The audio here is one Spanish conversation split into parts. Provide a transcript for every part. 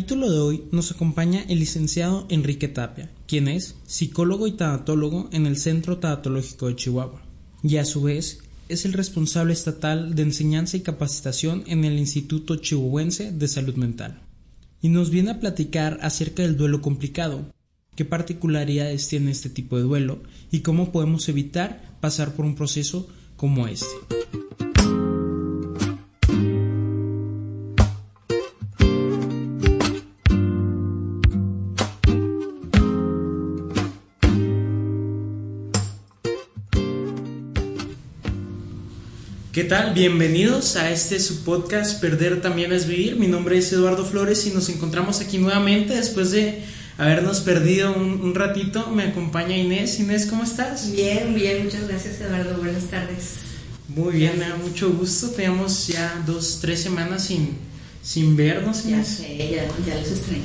capítulo de hoy nos acompaña el licenciado Enrique Tapia, quien es psicólogo y tanatólogo en el Centro Tanatológico de Chihuahua, y a su vez es el responsable estatal de enseñanza y capacitación en el Instituto Chihuahuense de Salud Mental. Y nos viene a platicar acerca del duelo complicado, qué particularidades tiene este tipo de duelo y cómo podemos evitar pasar por un proceso como este. ¿Qué tal? Bienvenidos a este su podcast Perder también es vivir. Mi nombre es Eduardo Flores y nos encontramos aquí nuevamente después de habernos perdido un, ratito. Me acompaña Inés. Inés, ¿cómo estás? Bien, bien, muchas gracias Eduardo. Buenas tardes. Muy bien, me da mucho gusto. Teníamos ya dos, tres semanas sin, sin vernos. Ya sé, ya, ya los extrañé.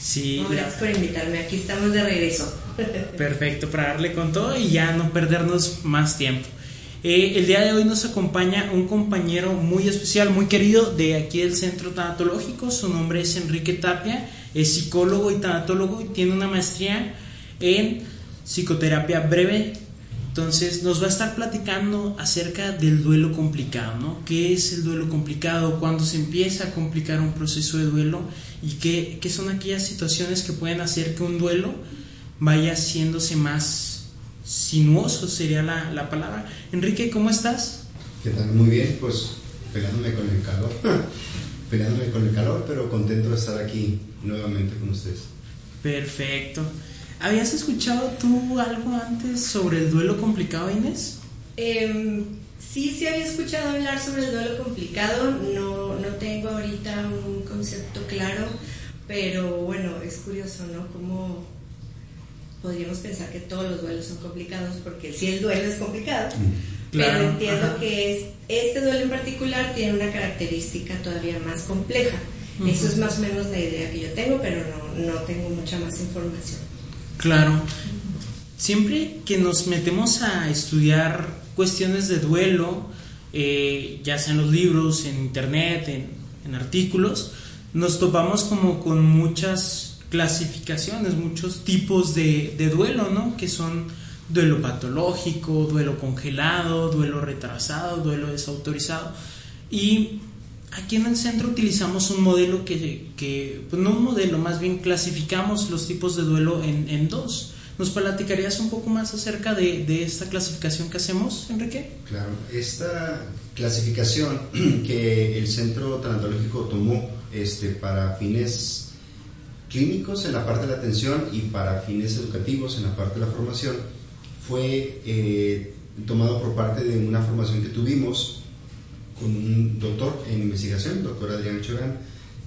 Sí. gracias por invitarme. Aquí estamos de regreso. Perfecto, para darle con todo y ya no perdernos más tiempo. Eh, el día de hoy nos acompaña un compañero muy especial, muy querido de aquí del Centro Tanatológico. Su nombre es Enrique Tapia, es psicólogo y tanatólogo y tiene una maestría en psicoterapia breve. Entonces nos va a estar platicando acerca del duelo complicado, ¿no? ¿Qué es el duelo complicado? ¿Cuándo se empieza a complicar un proceso de duelo? ¿Y qué, qué son aquellas situaciones que pueden hacer que un duelo vaya haciéndose más sinuoso sería la, la palabra. Enrique, ¿cómo estás? ¿Qué tal? Muy bien, pues peleándome con el calor, peleándome con el calor, pero contento de estar aquí nuevamente con ustedes. Perfecto. ¿Habías escuchado tú algo antes sobre el duelo complicado, Inés? Eh, sí, sí había escuchado hablar sobre el duelo complicado, no, no tengo ahorita un concepto claro, pero bueno, es curioso, ¿no? Como podríamos pensar que todos los duelos son complicados, porque si el duelo es complicado, mm. pero entiendo que es, este duelo en particular tiene una característica todavía más compleja. Eso es más o menos la idea que yo tengo, pero no, no tengo mucha más información. Claro. Siempre que nos metemos a estudiar cuestiones de duelo, eh, ya sea en los libros, en internet, en, en artículos, nos topamos como con muchas clasificaciones, muchos tipos de, duelo, ¿no? Que son duelo patológico, duelo congelado, duelo retrasado, duelo desautorizado. Y aquí en el centro utilizamos un modelo que, que pues no un modelo, más bien clasificamos los tipos de duelo en, en dos. ¿Nos platicarías un poco más acerca de, de, esta clasificación que hacemos, Enrique? Claro, esta clasificación que el Centro Tanatológico tomó este, para fines clínicos en la parte de la atención y para fines educativos en la parte de la formación fue eh, tomado por parte de una formación que tuvimos con un doctor en investigación, doctor Adrián Chorán,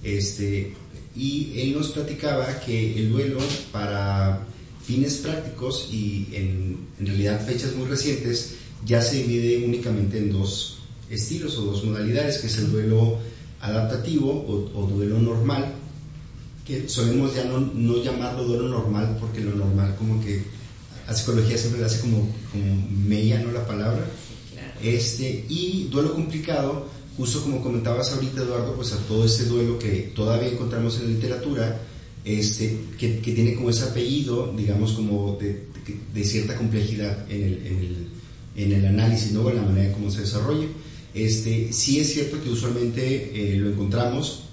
este, y él nos platicaba que el duelo para fines prácticos y en, en realidad fechas muy recientes ya se divide únicamente en dos estilos o dos modalidades, que es el duelo adaptativo o, o duelo normal, que solemos ya no, no, llamarlo duelo normal porque lo normal como que a psicología siempre le hace como, como mella, ¿no? La palabra. este, y duelo complicado, justo como comentabas ahorita Eduardo, pues a todo ese duelo que todavía encontramos en la literatura, este, que, que tiene como ese apellido, digamos como de, de, cierta complejidad en el, en el, en el análisis, ¿no? En la manera en cómo se desarrolla. Este, sí es cierto que usualmente eh, lo encontramos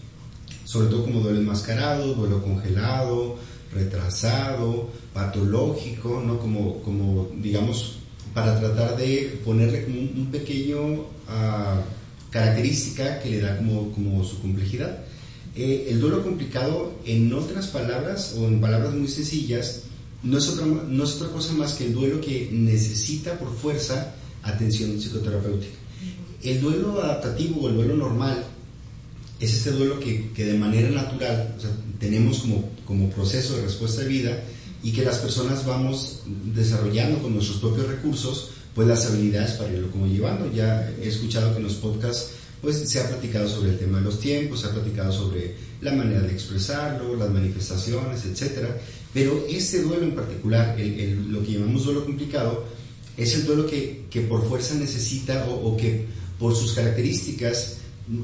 sobre todo como duelo enmascarado, duelo congelado, retrasado, patológico, ¿no? Como, como digamos, para tratar de ponerle como un, pequeño uh, característica que le da como, como su complejidad. Eh, el duelo complicado, en otras palabras o en palabras muy sencillas, no es, otra, no es otra cosa más que el duelo que necesita por fuerza atención psicoterapéutica. El duelo adaptativo o el duelo normal es este duelo que, que de manera natural tenemos como, como proceso de respuesta de vida y que las personas vamos desarrollando con nuestros propios recursos pues las habilidades para irlo como llevando. Ya he escuchado que en los podcasts pues se ha platicado sobre el tema de los tiempos, se ha platicado sobre la manera de expresarlo, las manifestaciones, etc. Pero este duelo en particular, el, lo que llamamos duelo complicado, es el duelo que, que por fuerza necesita o que por sus características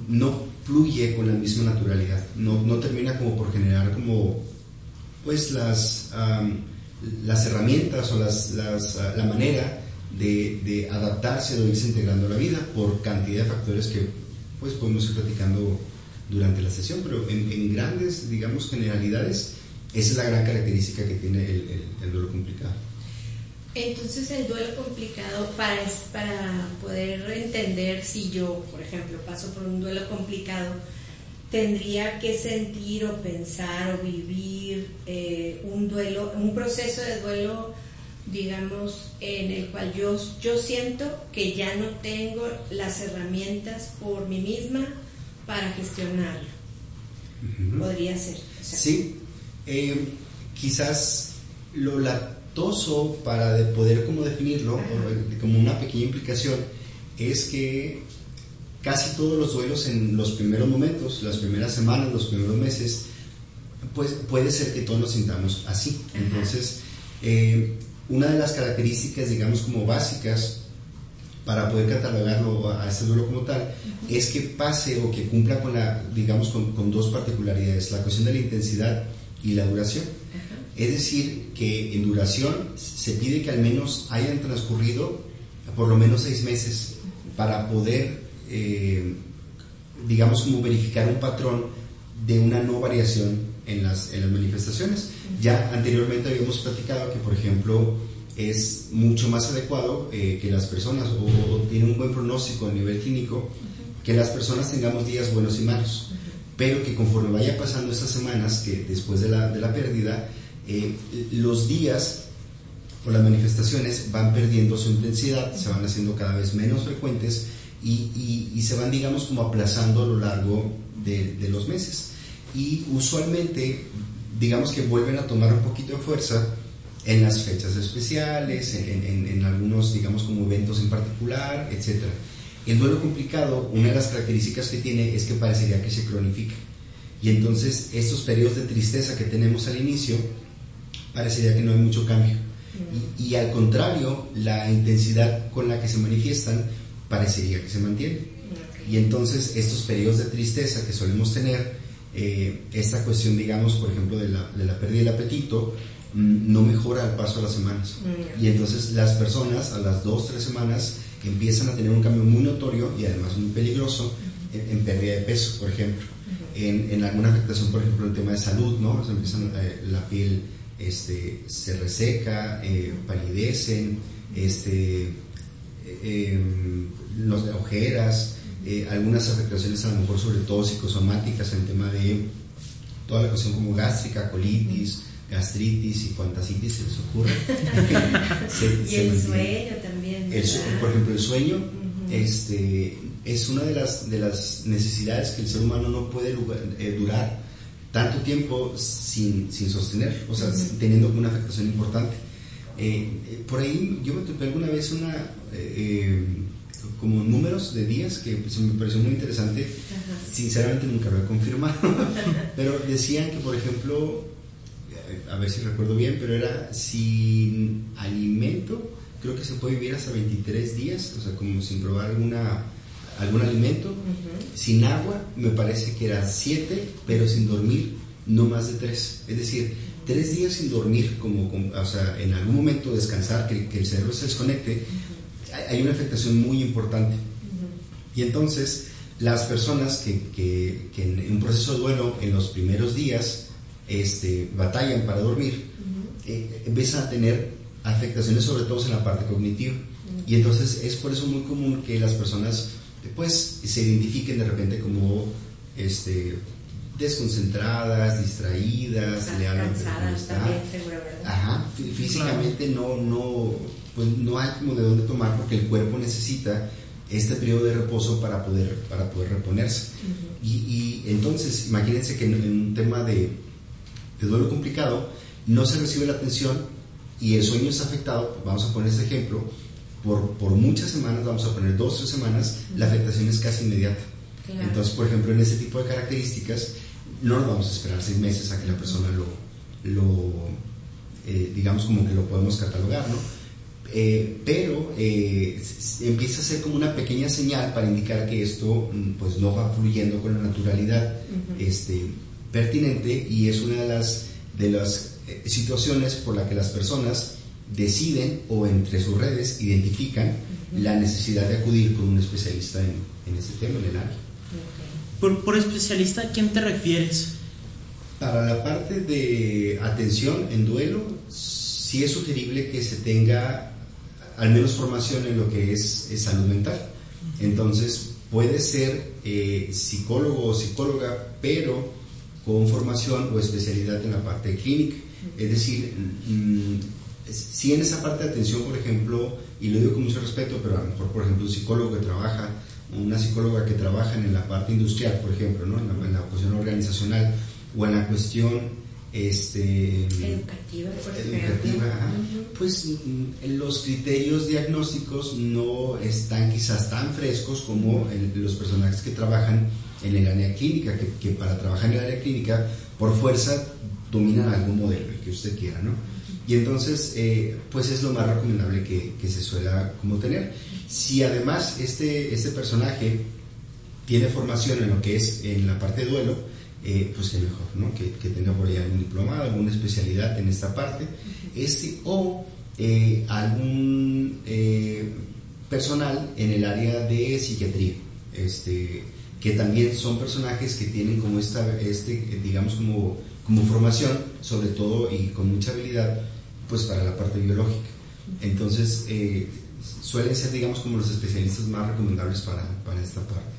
no fluye con la misma naturalidad, no, no termina como por generar como pues las, las herramientas o las, ah, la manera de, de, adaptarse o irse integrando a la vida por cantidad de factores que pues podemos ir platicando durante la sesión, pero en, grandes, digamos, generalidades, esa es la gran característica que tiene el, duelo complicado. Entonces el duelo complicado, para, para poder entender si yo, por ejemplo, paso por un duelo complicado, tendría que sentir o pensar o vivir eh, un duelo, un proceso de duelo, digamos, en el cual yo, yo siento que ya no tengo las herramientas por mí misma para gestionarlo. Podría ser. Sí, eh, quizás lo para poder como definirlo, como una pequeña implicación, es que casi todos los duelos en los primeros momentos, las primeras semanas, los primeros meses, pues puede ser que todos nos sintamos así. Entonces, eh, una de las características, digamos, como básicas para poder catalogarlo a ese duelo como tal, es que pase o que cumpla con la, digamos, con, dos particularidades, la cuestión de la intensidad y la duración. Es decir, que en duración se pide que al menos hayan transcurrido por lo menos seis meses para poder eh, digamos, como verificar un patrón de una no variación en las, en las manifestaciones. Ya anteriormente habíamos platicado que, por ejemplo, es mucho más adecuado eh, que las personas, o, tiene un buen pronóstico a nivel clínico, que las personas tengamos días buenos y malos, pero que conforme vaya pasando estas semanas, que después de la, de la pérdida, eh, los días o las manifestaciones van perdiendo su intensidad, se van haciendo cada vez menos frecuentes y, se van, digamos, como aplazando a lo largo de, los meses. Y usualmente, digamos que vuelven a tomar un poquito de fuerza en las fechas especiales, en, algunos, digamos, como eventos en particular, etc. El duelo complicado, una de las características que tiene es que parecería que se cronifica. Y entonces estos periodos de tristeza que tenemos al inicio, parecería que no hay mucho cambio. y, al contrario, la intensidad con la que se manifiestan parecería que se mantiene. Y entonces estos periodos de tristeza que solemos tener, eh, esta cuestión, digamos, por ejemplo, de la, de la pérdida del apetito, mm, no mejora al paso de las semanas. Mm. Y entonces las personas a las dos, tres semanas empiezan a tener un cambio muy notorio y además muy peligroso en, pérdida de peso, por ejemplo. en, en, alguna afectación, por ejemplo, el tema de salud, ¿no? Se empiezan, eh, la piel este, se reseca, eh, palidecen, este, eh, los de ojeras, eh, algunas afectaciones a lo mejor sobre todo psicosomáticas en tema de toda la cuestión como gástrica, colitis, gastritis y cuantas se les ocurre. y el sueño también. por ejemplo, el sueño este, es una de las, de las necesidades que el ser humano no puede eh, durar tanto tiempo sin, sin sostener, o sea, teniendo una afectación importante. Eh, por ahí yo me topé alguna vez una como números de días que pues, me pareció muy interesante. Sinceramente nunca lo he confirmado, pero decían que, por ejemplo, a ver si recuerdo bien, pero era sin alimento, creo que se puede vivir hasta 23 días, o sea, como sin probar alguna, algún alimento. Sin agua, me parece que era 7, pero sin dormir, no más de 3. Es decir, 3 días sin dormir, como, o sea, en algún momento descansar, que, que el cerebro se desconecte hay una afectación muy importante. Y entonces, las personas que, que, en un proceso de duelo, en los primeros días, este, batallan para dormir, eh, empiezan a tener afectaciones sobre todo en la parte cognitiva. Y entonces es por eso muy común que las personas después se identifiquen de repente como este, desconcentradas, distraídas, le hablan también, Ajá, físicamente no, no, pues no hay como de dónde tomar porque el cuerpo necesita este periodo de reposo para poder, para poder reponerse. y, entonces, imagínense que en, un tema de, de, duelo complicado no se recibe la atención y el sueño está afectado, vamos a poner este ejemplo, por, por muchas semanas, vamos a poner dos o tres semanas, la afectación es casi inmediata. Entonces, por ejemplo, en ese tipo de características, no nos vamos a esperar seis meses a que la persona lo, lo eh, digamos como que lo podemos catalogar, ¿no? Eh, pero eh, empieza a ser como una pequeña señal para indicar que esto mm, pues no va fluyendo con la naturalidad este, pertinente y es una de las, de las eh, situaciones por la que las personas deciden o entre sus redes identifican la necesidad de acudir con un especialista en, en este tema, en el área. Por, por especialista, ¿a quién te refieres? Para la parte de atención en duelo, sí es sugerible que se tenga al menos formación en lo que es, salud mental. Entonces, puede ser eh, psicólogo o psicóloga, pero con formación o especialidad en la parte clínica. Es decir, si en esa parte de atención, por ejemplo, y lo digo con mucho respeto, pero a lo mejor, por ejemplo, un psicólogo que trabaja, una psicóloga que trabaja en la parte industrial, por ejemplo, ¿no? en, la, en la cuestión organizacional o en la cuestión este, educativa, pues mm, los criterios diagnósticos no están quizás tan frescos como los personajes que trabajan en el área clínica, que, para trabajar en el área clínica por fuerza dominan algún modelo, el que usted quiera, ¿no? Y entonces, eh, pues es lo más recomendable que, que, se suela como tener. Si además este, este personaje tiene formación en lo que es en la parte de duelo, eh, pues que mejor, ¿no? Que, tenga por ahí algún diplomado, alguna especialidad en esta parte, este, o eh, algún eh, personal en el área de psiquiatría, este, que también son personajes que tienen como esta, este, digamos, como, como formación, sobre todo y con mucha habilidad, pues para la parte biológica. Entonces, suelen ser, digamos, como los especialistas más recomendables para, para esta parte.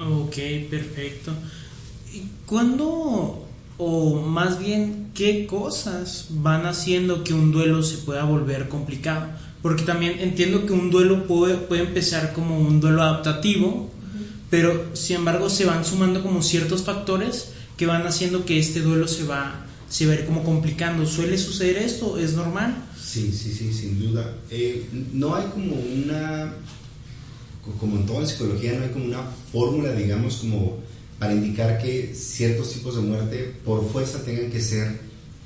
Ok, perfecto. ¿Cuándo, o más bien, qué cosas van haciendo que un duelo se pueda volver complicado? Porque también entiendo que un duelo puede, puede empezar como un duelo adaptativo, pero sin embargo se van sumando como ciertos factores que van haciendo que este duelo se va, se va a ir como complicando. ¿Suele suceder esto? ¿Es normal? Sí, sí, sí, sin duda. Eh, no hay como una, como en toda la psicología, no hay como una fórmula, digamos, como para indicar que ciertos tipos de muerte por fuerza tengan que ser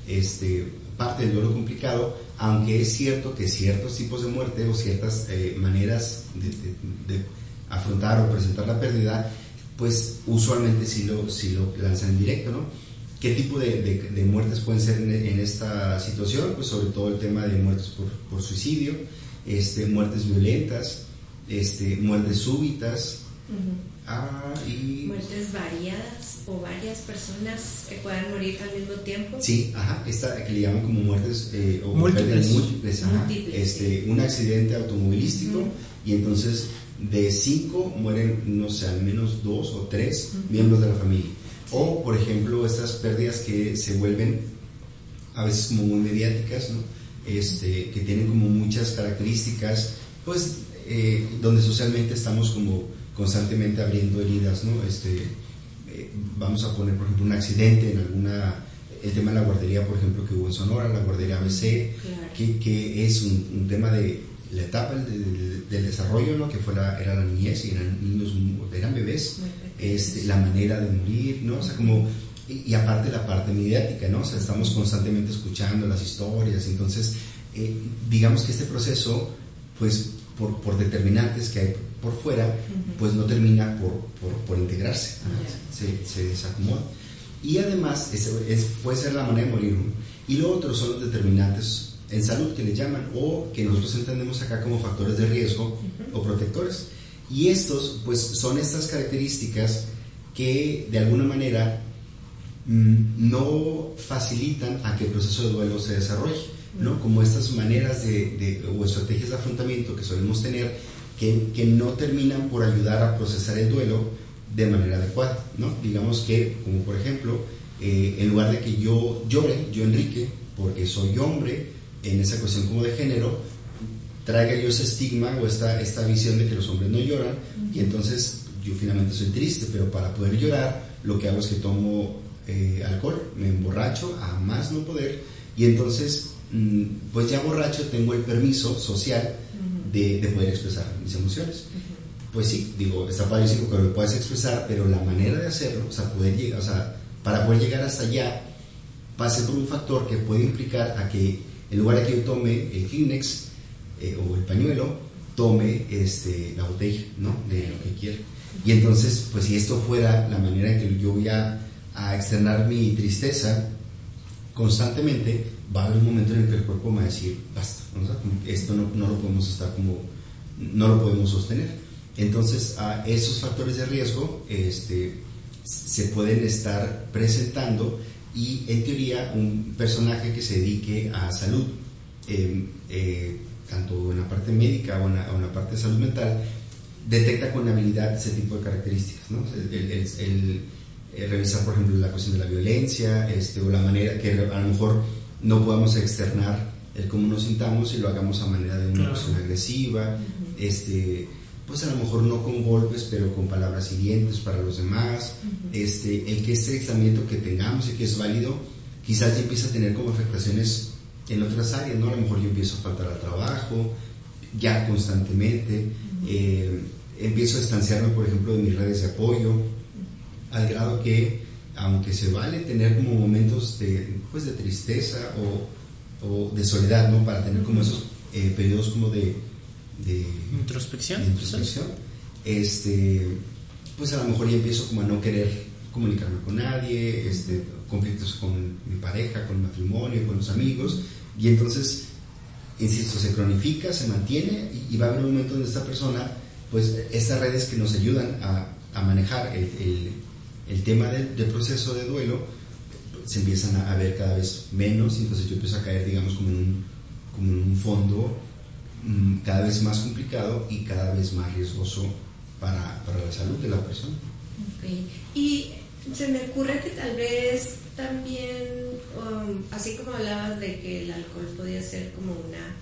este, parte del duelo complicado, aunque es cierto que ciertos tipos de muerte o ciertas eh, maneras de, afrontar o presentar la pérdida, pues usualmente sí lo, sí lo lanzan en directo, ¿no? ¿Qué tipo de, muertes pueden ser en, esta situación? Pues sobre todo el tema de muertes por, suicidio, este, muertes violentas, este, muertes súbitas, Ah, muertes variadas o varias personas que puedan morir al mismo tiempo. Sí, ajá, esta que le llaman como muertes eh, o múltiples, múltiples, este, un accidente automovilístico y entonces de cinco mueren, no sé, al menos dos o tres miembros de la familia. O, por ejemplo, estas pérdidas que se vuelven a veces como muy mediáticas, ¿no? este, que tienen como muchas características, pues eh, donde socialmente estamos como constantemente abriendo heridas, ¿no? Este, eh, vamos a poner, por ejemplo, un accidente en alguna, el tema de la guardería, por ejemplo, que hubo en Sonora, la guardería ABC, que, que, es un, tema de la etapa del, desarrollo, ¿no? Que fue la, era la niñez y eran niños, eran bebés, este, la manera de morir, ¿no? O sea, como, y, aparte la parte mediática, ¿no? O sea, estamos constantemente escuchando las historias, entonces, eh, digamos que este proceso, pues, por, por determinantes que hay por fuera, pues no termina por, por, integrarse, se, se, desacomoda. Y además, es, puede ser la manera de morir. Y lo otro son los determinantes en salud que le llaman, o que nosotros entendemos acá como factores de riesgo o protectores. Y estos, pues son estas características que de alguna manera mm, no facilitan a que el proceso de duelo se desarrolle, ¿no? Como estas maneras de, de, o estrategias de afrontamiento que solemos tener que, no terminan por ayudar a procesar el duelo de manera adecuada, ¿no? Digamos que, como por ejemplo, eh, en lugar de que yo llore, yo Enrique, porque soy hombre, en esa cuestión como de género, traiga yo ese estigma o esta, esta visión de que los hombres no lloran, y entonces yo finalmente soy triste, pero para poder llorar, lo que hago es que tomo eh, alcohol, me emborracho a más no poder, y entonces, mm, pues ya borracho tengo el permiso social de, poder expresar mis emociones. Pues sí, digo, está padrísimo que lo puedas expresar, pero la manera de hacerlo, o sea, poder llegar, o sea, para poder llegar hasta allá, pase por un factor que puede implicar a que en lugar de que yo tome el Kleenex, eh, o el pañuelo, tome este, la botella, ¿no? De lo que quiere. Y entonces, pues si esto fuera la manera en que yo voy a, a externar mi tristeza constantemente, va a haber un momento en el que el cuerpo me va a decir, basta, esto no, no, lo podemos estar como, no lo podemos sostener. Entonces, a esos factores de riesgo este, se pueden estar presentando y en teoría un personaje que se dedique a salud, em, eh, tanto en la parte médica o en la, parte de salud mental, detecta con habilidad ese tipo de características. ¿no? El, revisar, por ejemplo, la cuestión de la violencia este, o la manera que a lo mejor no podamos externar el cómo nos sintamos y lo hagamos a manera de una persona agresiva, este, pues a lo mejor no con golpes, pero con palabras hirientes para los demás, este, el que este examiento que tengamos y que es válido, quizás ya empieza a tener como afectaciones en otras áreas, ¿no? A lo mejor yo empiezo a faltar al trabajo, ya constantemente, eh, empiezo a distanciarme, por ejemplo, de mis redes de apoyo, al grado que, aunque se vale tener como momentos de, pues, de tristeza o, o de soledad, ¿no? Para tener como esos eh, periodos como de de introspección. introspección. Este, pues a lo mejor ya empiezo como a no querer comunicarme con nadie, este, conflictos con mi pareja, con el matrimonio, con los amigos, y entonces, insisto, se cronifica, se mantiene, y, va a haber un momento donde esta persona, pues estas redes que nos ayudan a, a manejar el, el, el tema del, del, proceso de duelo, se empiezan a, ver cada vez menos, entonces yo empiezo a caer, digamos, como en un, como en un fondo Mm, cada vez más complicado y cada vez más riesgoso para, para la salud de la persona. Y se me ocurre que tal vez también, um, así como hablabas de que el alcohol podía ser como una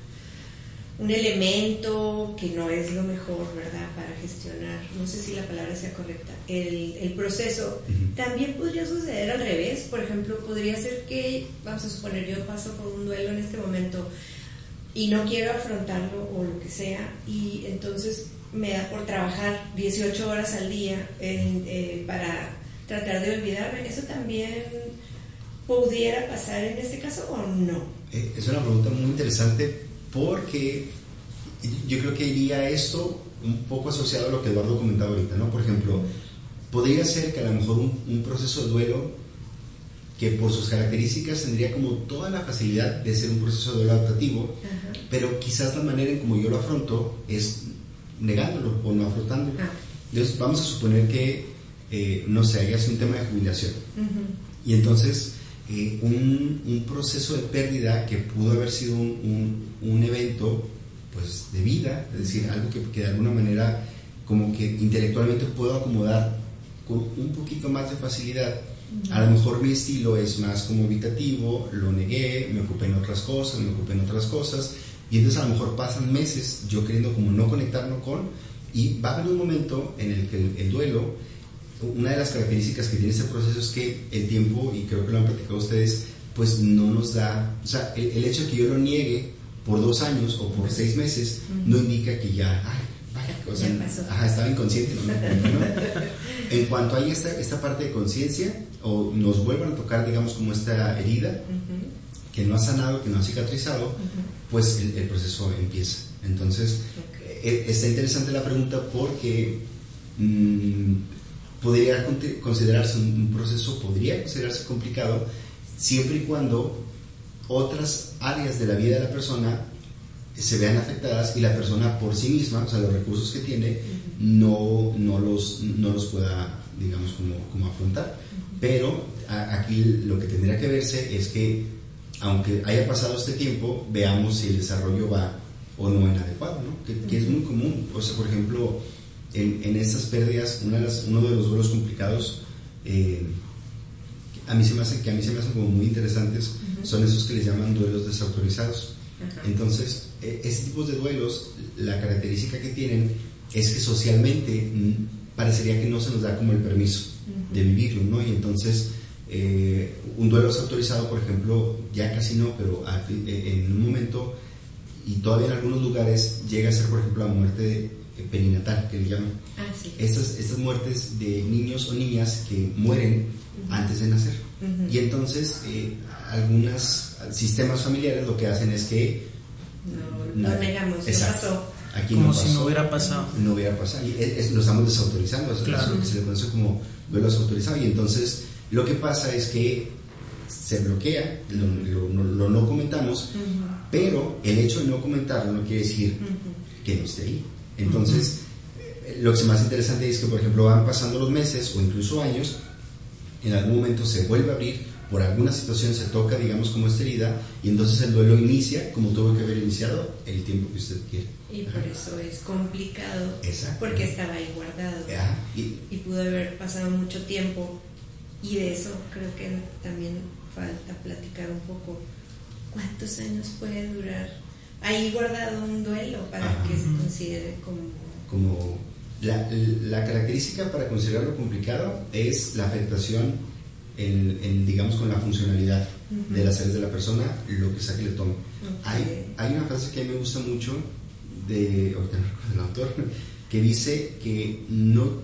un elemento que no es lo mejor, ¿verdad?, para gestionar, no sé si la palabra sea correcta, el, el proceso. También podría suceder al revés, por ejemplo, podría ser que, vamos a suponer, yo paso por un duelo en este momento y no quiero afrontarlo o lo que sea y entonces me da por trabajar 18 horas al día eh, para tratar de olvidarme. ¿Eso también pudiera pasar en este caso o no? Eh, es una pregunta muy interesante porque yo creo que iría esto un poco asociado a lo que Eduardo comentaba ahorita, ¿no? Por ejemplo, podría ser que a lo mejor un proceso de duelo que por sus características tendría como toda la facilidad de ser un proceso de duelo adaptativo, pero quizás la manera en como yo lo afronto es negándolo o no afrontándolo. Ah. Entonces vamos a suponer que, eh, no sé, haya un tema de jubilación. Y entonces eh, un, un, proceso de pérdida que pudo haber sido un, un, evento pues, de vida, es decir, algo que, que de alguna manera como que intelectualmente puedo acomodar con un poquito más de facilidad, a lo mejor mi estilo es más como evitativo, lo negué, me ocupé en otras cosas, me ocupé en otras cosas, y entonces a lo mejor pasan meses yo queriendo como no conectarlo con, y va a haber un momento en el que el, duelo, una de las características que tiene este proceso es que el tiempo, y creo que lo han platicado ustedes, pues no nos da, o sea, el, hecho de que yo lo niegue por dos años o por seis meses no indica que ya, ay, vaya, o sea, estaba inconsciente. en cuanto hay esta, esta parte de conciencia, o nos vuelvan a tocar, digamos, como esta herida que no ha sanado, que no ha cicatrizado, pues el, proceso empieza. Entonces, e, está interesante la pregunta porque mm, podría considerarse un, proceso, podría considerarse complicado siempre y cuando otras áreas de la vida de la persona se vean afectadas y la persona por sí misma, o sea, los recursos que tiene, no, no, los, no los pueda, digamos, como, como afrontar. Pero aquí lo que tendría que verse es que, aunque haya pasado este tiempo, veamos si el desarrollo va o no en adecuado, ¿no? Que, es muy común. O sea, por ejemplo, en, en estas pérdidas, una de las, uno de los duelos complicados, eh, a mí se me hace, que a mí se me hacen como muy interesantes, son esos que les llaman duelos desautorizados. Entonces, e, este tipo de duelos, la característica que tienen es que socialmente mm, parecería que no se nos da como el permiso de vivirlo, ¿no? Y entonces, eh, un duelo es autorizado, por ejemplo, ya casi no, pero eh, en un momento, y todavía en algunos lugares, llega a ser, por ejemplo, la muerte perinatal, que le llaman. Ah, estas, estas muertes de niños o niñas que mueren antes de nacer. Y entonces, eh, algunos sistemas familiares lo que hacen es que no, no negamos, no pasó. Aquí como si no hubiera pasado. No hubiera pasado. Y lo estamos desautorizando. Eso es lo que se le conoce como duelo desautorizado. Y entonces lo que pasa es que se bloquea, lo, no comentamos, pero el hecho de no comentarlo no quiere decir que no esté ahí. Entonces, lo que es más interesante es que, por ejemplo, van pasando los meses o incluso años, en algún momento se vuelve a abrir, por alguna situación se toca, digamos, como esta herida, y entonces el duelo inicia como tuvo que haber iniciado el tiempo que usted quiere. Y por eso es complicado, porque estaba ahí guardado. Y, y pudo haber pasado mucho tiempo, y de eso creo que también falta platicar un poco. ¿Cuántos años puede durar ahí guardado un duelo para que se considere como... Como la, la, característica para considerarlo complicado es la afectación en, digamos, con la funcionalidad de las áreas de la persona, lo que sea que le tome. Hay, hay una frase que a mí me gusta mucho de, del autor que dice que no,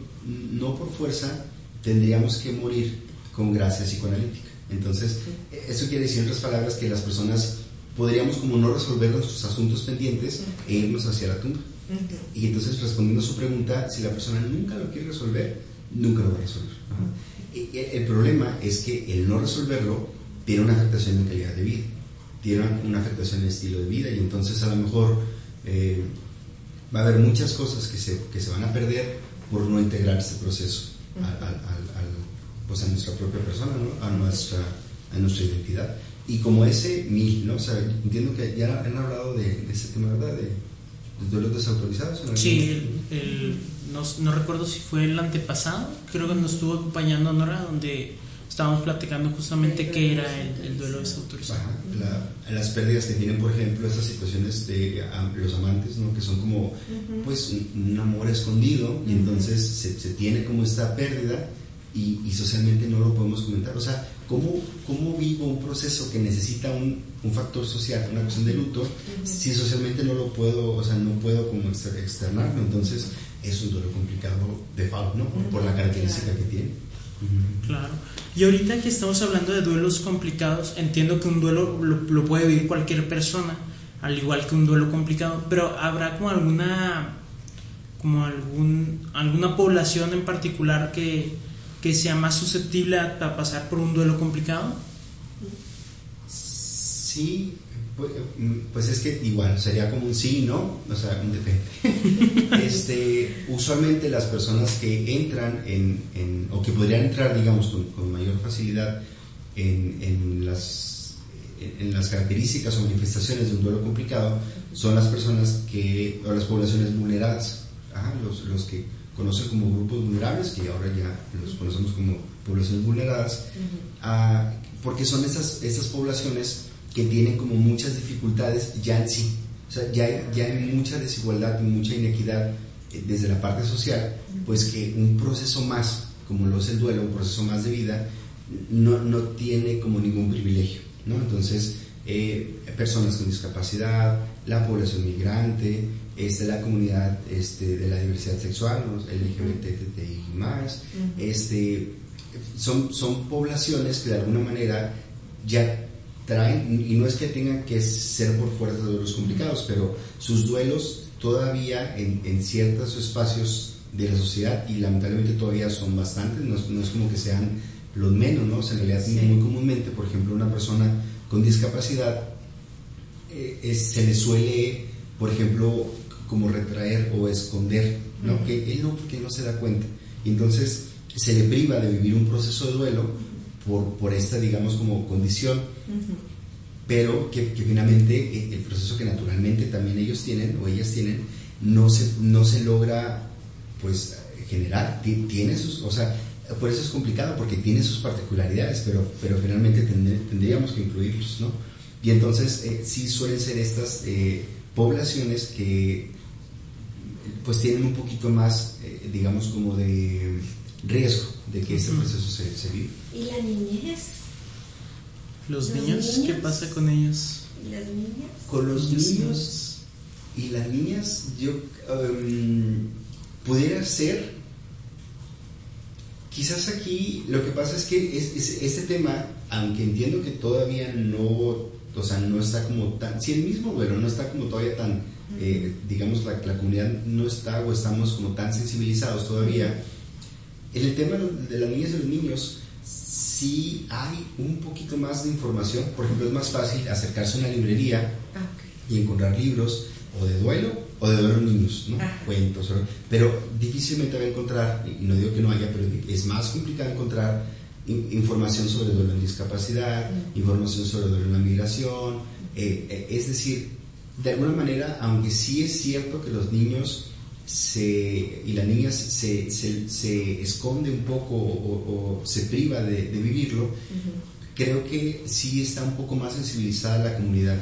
no por fuerza tendríamos que morir con gracia psicoanalítica. Entonces, eso quiere decir en otras palabras que las personas podríamos como no resolver nuestros asuntos pendientes e irnos hacia la tumba. Y entonces respondiendo a su pregunta, si la persona nunca lo quiere resolver, nunca lo va a resolver. Y el problema es que el no resolverlo tiene una afectación en calidad de vida, tiene una afectación en el estilo de vida y entonces a lo mejor eh, va a haber muchas cosas que se, que se van a perder por no integrar este proceso al, pues a nuestra propia persona, ¿no? a, nuestra, a nuestra identidad. Y como ese mil, ¿no? O sea, entiendo que ya han hablado de, ese tema, ¿verdad? De, de duelos desautorizados. Sí, el, no, no, recuerdo si fue el antepasado, creo que nos estuvo acompañando Nora, donde estábamos platicando justamente qué era el, duelo desautorizado. las pérdidas que tienen, por ejemplo, estas situaciones de los amantes, ¿no? que son como pues un, amor escondido y entonces se, se, tiene como esta pérdida y, socialmente no lo podemos comentar. O sea, ¿cómo, cómo vivo un proceso que necesita un, un factor social, una cuestión de luto, si socialmente no lo puedo, o sea, no puedo como externarlo? Entonces, es un duelo complicado de falta, ¿no? Por, la característica que tiene. Claro. Y ahorita que estamos hablando de duelos complicados, entiendo que un duelo lo, lo, puede vivir cualquier persona, al igual que un duelo complicado, pero habrá como alguna como algún alguna población en particular que que sea más susceptible a, pasar por un duelo complicado? Sí, pues, pues, es que igual sería como un sí, ¿no? O sea, un depende. este, usualmente las personas que entran en, o que podrían entrar, digamos, con, mayor facilidad en, en, las, en las características o manifestaciones de un duelo complicado son las personas que, o las poblaciones vulneradas, los, los que conocen como grupos vulnerables, que ahora ya los conocemos como poblaciones vulneradas, ah, porque son esas, esas poblaciones que tienen como muchas dificultades ya en sí. O sea, ya hay, ya hay mucha desigualdad y mucha inequidad eh, desde la parte social, pues que un proceso más, como lo es el duelo, un proceso más de vida, no, no tiene como ningún privilegio. ¿no? Entonces, eh, personas con discapacidad, la población migrante, este, la comunidad este, de la diversidad sexual, LGBTI más, este, son, son poblaciones que de alguna manera ya traen, y no es que tengan que ser por fuerza de duelos complicados, pero sus duelos todavía en, en ciertos espacios de la sociedad, y lamentablemente todavía son bastantes, no, no es como que sean los menos, ¿no? en realidad muy comúnmente, por ejemplo, una persona con discapacidad eh, se le suele, por ejemplo, como retraer o esconder, ¿no? Que él no, porque no se da cuenta. Y entonces se le priva de vivir un proceso de duelo por, por esta, digamos, como condición, pero que, finalmente eh, el proceso que naturalmente también ellos tienen o ellas tienen, no se, no se logra, pues, generar, tiene sus, o sea, por eso es complicado, porque tiene sus particularidades, pero, pero finalmente tendríamos que incluirlos, ¿no? Y entonces eh, sí suelen ser estas eh, poblaciones que pues tienen un poquito más, eh, digamos, como de riesgo de que este proceso se, se viva. ¿Y la niñez? ¿Los, niños? ¿Qué pasa con ellos? ¿Y las niñas? Con los niños y las niñas, yo um, pudiera ser, quizás aquí lo que pasa es que es, este tema, aunque entiendo que todavía no o sea, no está como tan, si el mismo duelo no está como todavía tan, eh, digamos, la, la, comunidad no está o estamos como tan sensibilizados todavía, en el tema de las niñas y los niños, sí hay un poquito más de información, por ejemplo, es más fácil acercarse a una librería ah, y encontrar libros o de duelo o de duelo niños, ¿no? cuentos, pero difícilmente va a encontrar, y no digo que no haya, pero es más complicado encontrar información sobre duelo en discapacidad, información sobre duelo en la migración, eh, eh, es decir, de alguna manera, aunque sí es cierto que los niños se, y las niñas se, se, esconde un poco o, se priva de, vivirlo, creo que sí está un poco más sensibilizada la comunidad.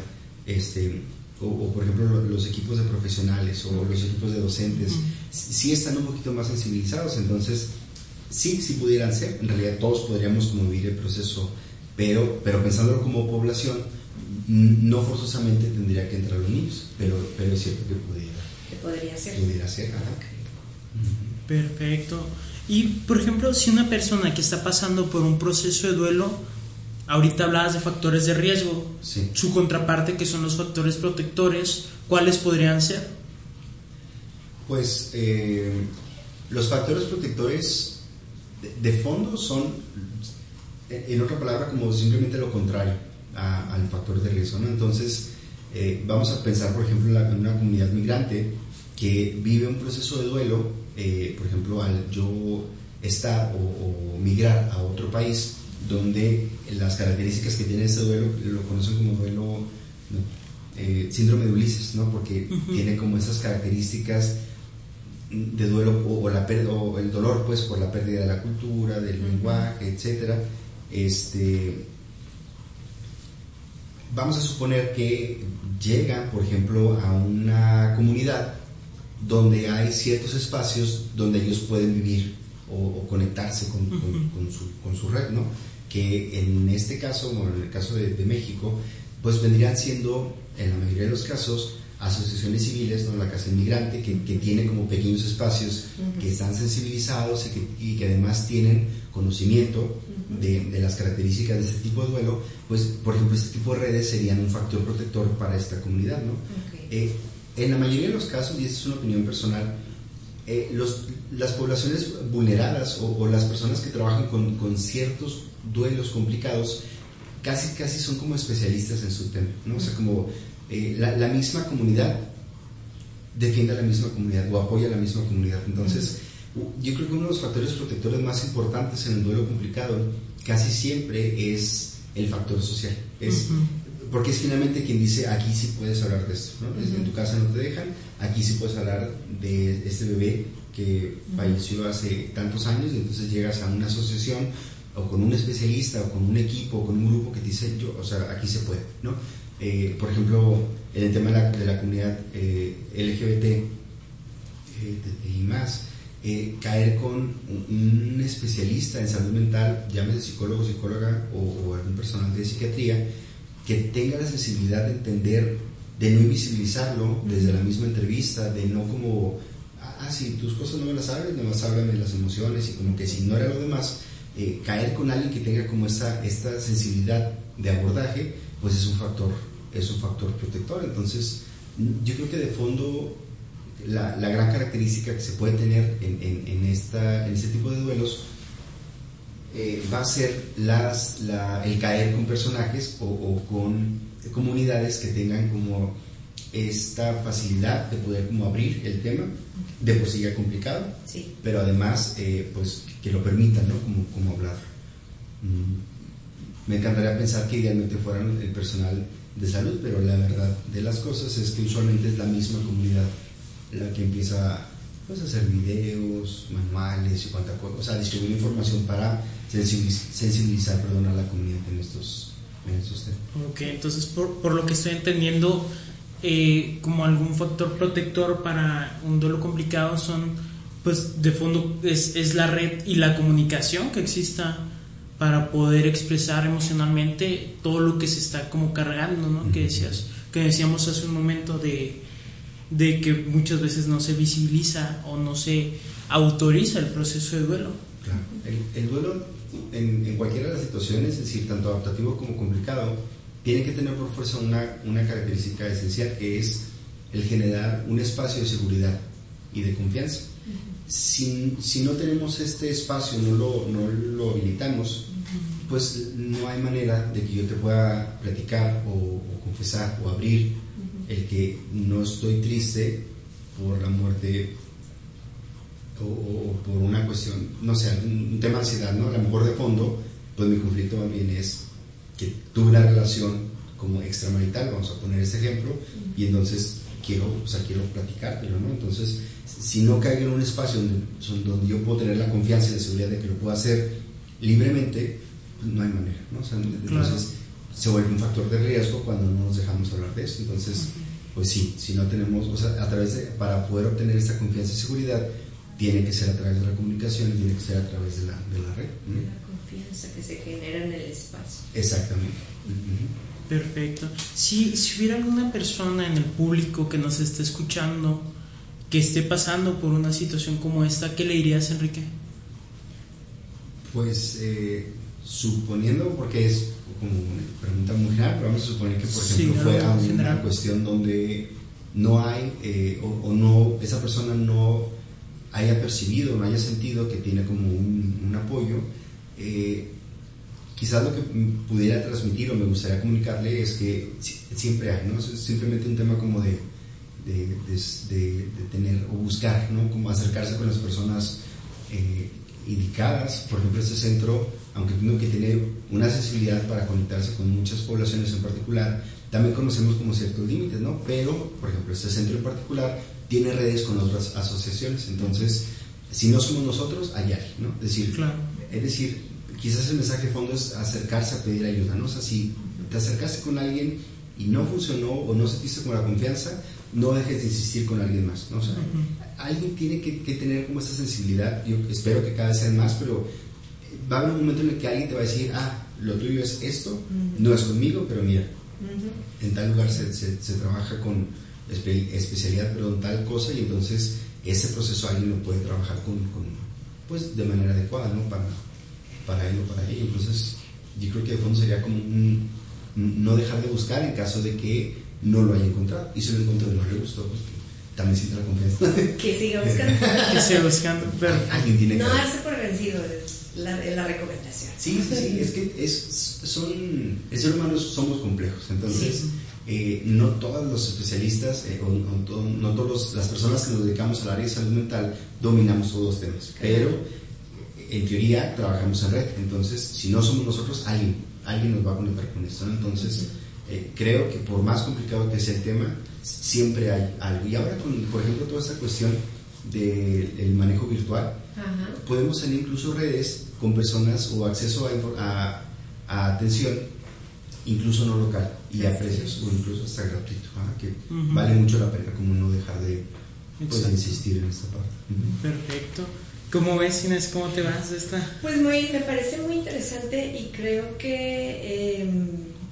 Este, o, por ejemplo los equipos de profesionales o los equipos de docentes, sí están un poquito más sensibilizados, entonces sí, sí pudieran ser, en realidad todos podríamos como vivir el proceso, pero, pero pensándolo como población, no forzosamente tendría que entrar los niños, pero, pero es cierto que pudiera. Que podría ser. Pudiera ser, Perfecto. Y, por ejemplo, si una persona que está pasando por un proceso de duelo, ahorita hablabas de factores de riesgo, su contraparte que son los factores protectores, ¿cuáles podrían ser? Pues eh, los factores protectores de, fondo son, en otra palabra, como simplemente lo contrario al factor de riesgo. ¿no? Entonces, eh, vamos a pensar, por ejemplo, en, una comunidad migrante que vive un proceso de duelo, eh, por ejemplo, al yo estar o, migrar a otro país donde las características que tiene ese duelo lo conocen como duelo, eh, síndrome de Ulises, ¿no? porque tiene como esas características de duelo o, la o el dolor pues por la pérdida de la cultura, del lenguaje, etcétera, este vamos a suponer que llegan, por ejemplo, a una comunidad donde hay ciertos espacios donde ellos pueden vivir o, conectarse con, su, con, su, red, ¿no? Que en este caso, o en el caso de, de México, pues vendrían siendo, en la mayoría de los casos, asociaciones civiles, ¿no? la Casa Inmigrante, que, que tiene como pequeños espacios que están sensibilizados y que, y que, además tienen conocimiento de, de, las características de este tipo de duelo, pues por ejemplo este tipo de redes serían un factor protector para esta comunidad. ¿no? Eh, en la mayoría de los casos, y esta es una opinión personal, eh, los, las poblaciones vulneradas o, o, las personas que trabajan con, con ciertos duelos complicados, casi, casi son como especialistas en su tema, ¿no? O sea, como eh, la, misma comunidad defiende a la misma comunidad o apoya a la misma comunidad. Entonces, yo creo que uno de los factores protectores más importantes en el duelo complicado casi siempre es el factor social. Es, Porque es finalmente quien dice, aquí sí puedes hablar de esto. En tu casa no te dejan, aquí sí puedes hablar de este bebé que falleció hace tantos años y entonces llegas a una asociación o con un especialista o con un equipo o con un grupo que te dice, yo, o sea, aquí se puede, ¿no? Eh, por ejemplo, en el tema de la, comunidad eh, LGBT eh, y más, caer con un, especialista en salud mental, llámese psicólogo, psicóloga o, algún personal de psiquiatría, que tenga la sensibilidad de entender, de no invisibilizarlo desde la misma entrevista, de no como, ah, si tus cosas no me las sabes, más háblame de las emociones y como que si no era lo demás, caer con alguien que tenga como esta, esta sensibilidad de abordaje, pues es un factor es un factor protector. Entonces, yo creo que de fondo la, la gran característica que se puede tener en, en, esta, en este tipo de duelos eh, va a ser las, la, el caer con personajes o, o, con comunidades que tengan como esta facilidad de poder como abrir el tema, de por sí ya complicado, sí. pero además eh, pues que lo permitan, ¿no? Como, como hablar. Mm. Me encantaría pensar que idealmente fueran el personal de salud, pero la verdad de las cosas es que usualmente es la misma comunidad la que empieza pues, a hacer videos, manuales y cuánta cosa, o sea, distribuir información para sensibilizar, perdón, a la comunidad en estos, en estos temas. Ok, entonces por, por lo que estoy entendiendo, eh, como algún factor protector para un duelo complicado son, pues de fondo es, es la red y la comunicación que exista para poder expresar emocionalmente todo lo que se está como cargando, ¿no? Que decías, que decíamos hace un momento de, de que muchas veces no se visibiliza o no se autoriza el proceso de duelo. Claro. El, duelo en, en, cualquiera de las situaciones, es decir, tanto adaptativo como complicado, tiene que tener por fuerza una, una característica esencial que es el generar un espacio de seguridad y de confianza. si, si, no tenemos este espacio, no lo, no lo habilitamos, pues no hay manera de que yo te pueda platicar o, confesar o abrir el que no estoy triste por la muerte o, por una cuestión, no sé, un tema de ansiedad, ¿no? A lo mejor de fondo, pues mi conflicto también es que tuve una relación como extramarital, vamos a poner ese ejemplo, y entonces quiero, o sea, quiero platicártelo, ¿no? Entonces, si no caigo en un espacio donde, donde yo puedo tener la confianza y la seguridad de que lo puedo hacer libremente, pues no hay manera, ¿no? O sea, entonces se vuelve un factor de riesgo cuando no nos dejamos hablar de eso. Entonces, pues sí, si no tenemos, o sea, a través de, para poder obtener esta confianza y seguridad, tiene que ser a través de la comunicación y tiene que ser a través de la, de la red. La confianza que se genera en el espacio. Exactamente. Perfecto. Si, si hubiera alguna persona en el público que nos esté escuchando que esté pasando por una situación como esta, ¿qué le dirías, Enrique? Pues eh, suponiendo, porque es como una pregunta muy general, pero vamos a suponer que, por ejemplo, fuera una cuestión donde no hay, eh, o, no, esa persona no haya percibido, no haya sentido que tiene como un, apoyo, eh, quizás lo que pudiera transmitir o me gustaría comunicarle es que siempre hay, ¿no? Es simplemente un tema como de, de, tener o buscar, ¿no? Como acercarse con las personas eh, indicadas. Por ejemplo, este centro, aunque tengo que tiene una sensibilidad para conectarse con muchas poblaciones en particular, también conocemos como ciertos límites, ¿no? Pero, por ejemplo, este centro en particular tiene redes con otras asociaciones, entonces, si no somos nosotros, hay alguien, ¿no? Es decir, es decir, quizás el mensaje de fondo es acercarse a pedir ayuda, ¿no? O sea, si te acercaste con alguien y no funcionó o no sentiste como la confianza, no dejes de insistir con alguien más, ¿no? O sea, alguien tiene que, tener como esa sensibilidad, yo espero que cada vez sean más, pero va a haber un momento en el que alguien te va a decir, ah, lo tuyo es esto, no es conmigo, pero mira, en tal lugar se, se, trabaja con especialidad, pero en tal cosa, y entonces ese proceso alguien lo puede trabajar con, con pues de manera adecuada, ¿no? Para, para él o para ella. Entonces, yo creo que de fondo sería como un, no dejar de buscar en caso de que no lo haya encontrado. Y si lo encontró y no le gustó, pues también siento la confianza. Que siga buscando. que siga buscando. Pero alguien tiene no darse por vencido la, la recomendación. Sí, sí, sí, es que es, son, el ser humano somos complejos, entonces eh, no todos los especialistas eh, o, no todas las personas que nos dedicamos al área de salud mental dominamos todos los temas, pero en teoría trabajamos en red, entonces si no somos nosotros, alguien, alguien nos va a conectar con esto, entonces eh, creo que por más complicado que sea el tema, siempre hay algo. Y ahora con, por ejemplo, toda esta cuestión del manejo virtual, podemos tener incluso redes con personas o acceso a, a, atención incluso no local y a precios o incluso hasta gratuito, que vale mucho la pena como no dejar de pues, insistir en esta parte. Perfecto. ¿Cómo ves, Inés? ¿Cómo te vas esta? Pues muy, me parece muy interesante y creo que em,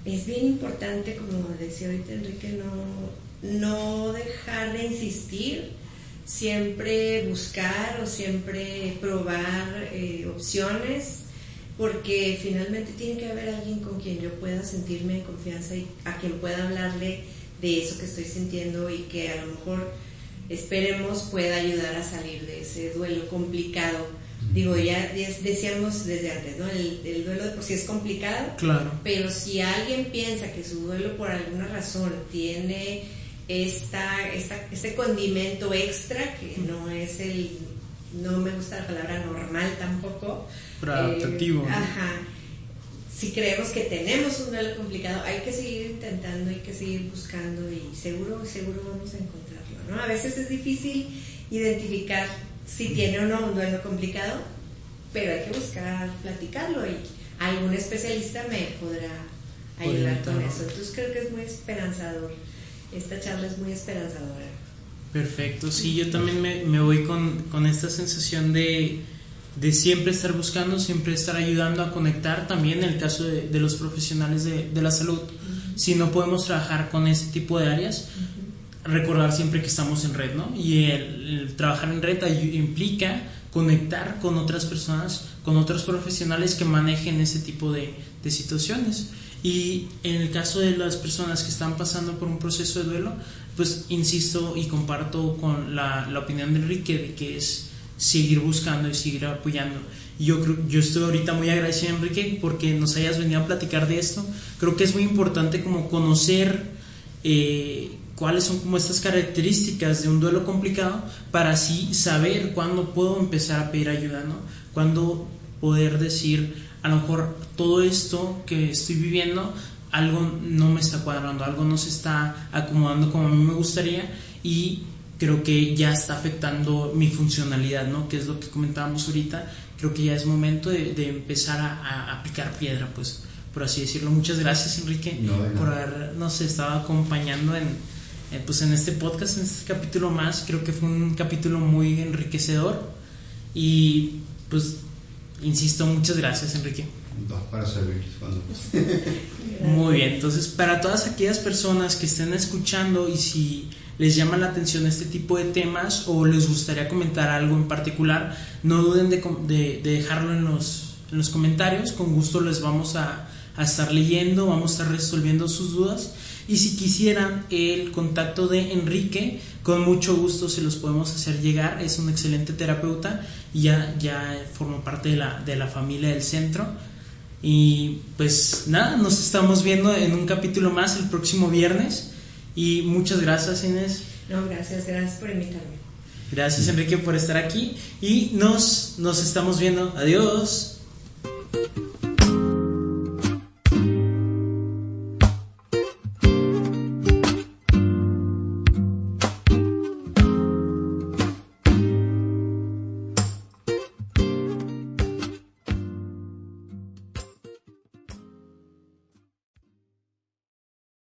es bien importante, como decía ahorita Enrique, no, no dejar de insistir, siempre buscar o siempre probar eh, opciones, porque finalmente tiene que haber alguien con quien yo pueda sentirme en confianza y a quien pueda hablarle de eso que estoy sintiendo y que a lo mejor esperemos pueda ayudar a salir de ese duelo complicado. Digo, ya decíamos desde antes, ¿no? El, duelo de por sí es complicado, claro. pero si alguien piensa que su duelo por alguna razón tiene esta, esta, este condimento extra, que no es el, no me gusta la palabra normal tampoco. Pero adaptativo. Eh, ajá. Si creemos que tenemos un duelo complicado, hay que seguir intentando, hay que seguir buscando y seguro, seguro vamos a encontrar a veces es difícil identificar si tiene o no un duelo complicado, pero hay que buscar platicarlo y algún especialista me podrá ayudar con eso. Entonces creo que es muy esperanzador. Esta charla es muy esperanzadora. Perfecto, sí, yo también me, voy con, esta sensación de, siempre estar buscando, siempre estar ayudando a conectar, también en el caso de, los profesionales de, la salud, si no podemos trabajar con ese tipo de áreas, recordar siempre que estamos en red, ¿no? Y el, trabajar en red implica conectar con otras personas, con otros profesionales que manejen ese tipo de, situaciones. Y en el caso de las personas que están pasando por un proceso de duelo, pues insisto y comparto con la, la opinión de Enrique de que es seguir buscando y seguir apoyando. Yo creo, yo estoy ahorita muy agradecido Enrique porque nos hayas venido a platicar de esto. Creo que es muy importante como conocer eh, cuáles son como estas características de un duelo complicado para así saber cuándo puedo empezar a pedir ayuda, ¿no? Cuándo poder decir, a lo mejor todo esto que estoy viviendo, algo no me está cuadrando, algo no se está acomodando como a mí me gustaría y creo que ya está afectando mi funcionalidad, ¿no? Que es lo que comentábamos ahorita. Creo que ya es momento de, empezar a, a, picar piedra, pues, por así decirlo. Muchas gracias, Enrique, por habernos estado acompañando en, pues, en este podcast, en este capítulo más. Creo que fue un capítulo muy enriquecedor y, pues, insisto, muchas gracias, Enrique. para servir cuando... Muy bien, entonces para todas aquellas personas que estén escuchando y si les llama la atención este tipo de temas o les gustaría comentar algo en particular, no duden de, dejarlo en los, en los, comentarios, con gusto les vamos a, a estar leyendo, vamos a estar resolviendo sus dudas. Y si quisieran el contacto de Enrique, con mucho gusto se los podemos hacer llegar. Es un excelente terapeuta y ya, ya forma parte de la, de la familia del centro. Y pues nada, nos estamos viendo en un capítulo más el próximo viernes. Y muchas gracias Inés. No, gracias, gracias por invitarme. Gracias Enrique por estar aquí y nos, nos estamos viendo. Adiós.